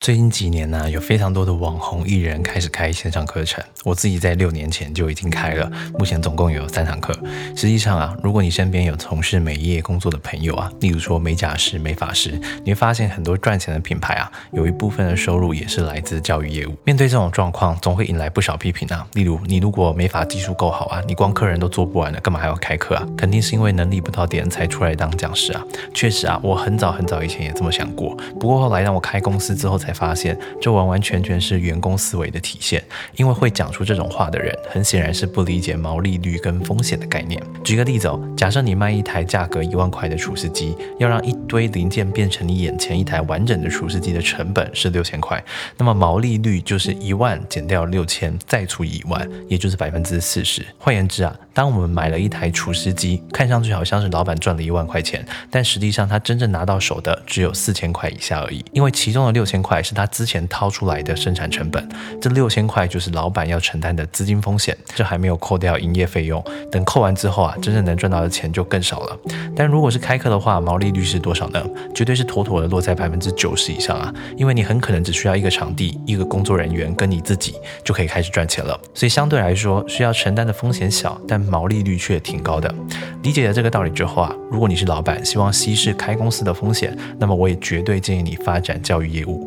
最近几年呢，有非常多的网红艺人开始开线上课程。我自己在六年前就已经开了，目前总共有三堂课。实际上啊，如果你身边有从事美业工作的朋友啊，例如说美甲师、美发师，你会发现很多赚钱的品牌啊，有一部分的收入也是来自教育业务。面对这种状况，总会引来不少批评啊。例如，你如果美发技术够好啊，你光客人都做不完了，干嘛还要开课啊？肯定是因为能力不到点才出来当讲师啊。确实啊，我很早很早以前也这么想过，不过后来让我开公司之后才。才发现，这完完全全是员工思维的体现。因为会讲出这种话的人，很显然是不理解毛利率跟风险的概念。举个例子哦，假设你卖一台价格一万块的除湿机，要让一堆零件变成你眼前一台完整的除湿机的成本是六千块，那么毛利率就是一万减掉六千，再除以一万，也就是百分之四十。换言之啊，当我们买了一台除湿机，看上去好像是老板赚了一万块钱，但实际上他真正拿到手的只有四千块以下而已，因为其中的六千块。是他之前掏出来的生产成本，这六千块就是老板要承担的资金风险，这还没有扣掉营业费用。等扣完之后啊，真正能赚到的钱就更少了。但如果是开课的话，毛利率是多少呢？绝对是妥妥的落在百分之九十以上啊！因为你很可能只需要一个场地、一个工作人员跟你自己就可以开始赚钱了。所以相对来说，需要承担的风险小，但毛利率却挺高的。理解了这个道理之后啊，如果你是老板，希望稀释开公司的风险，那么我也绝对建议你发展教育业务。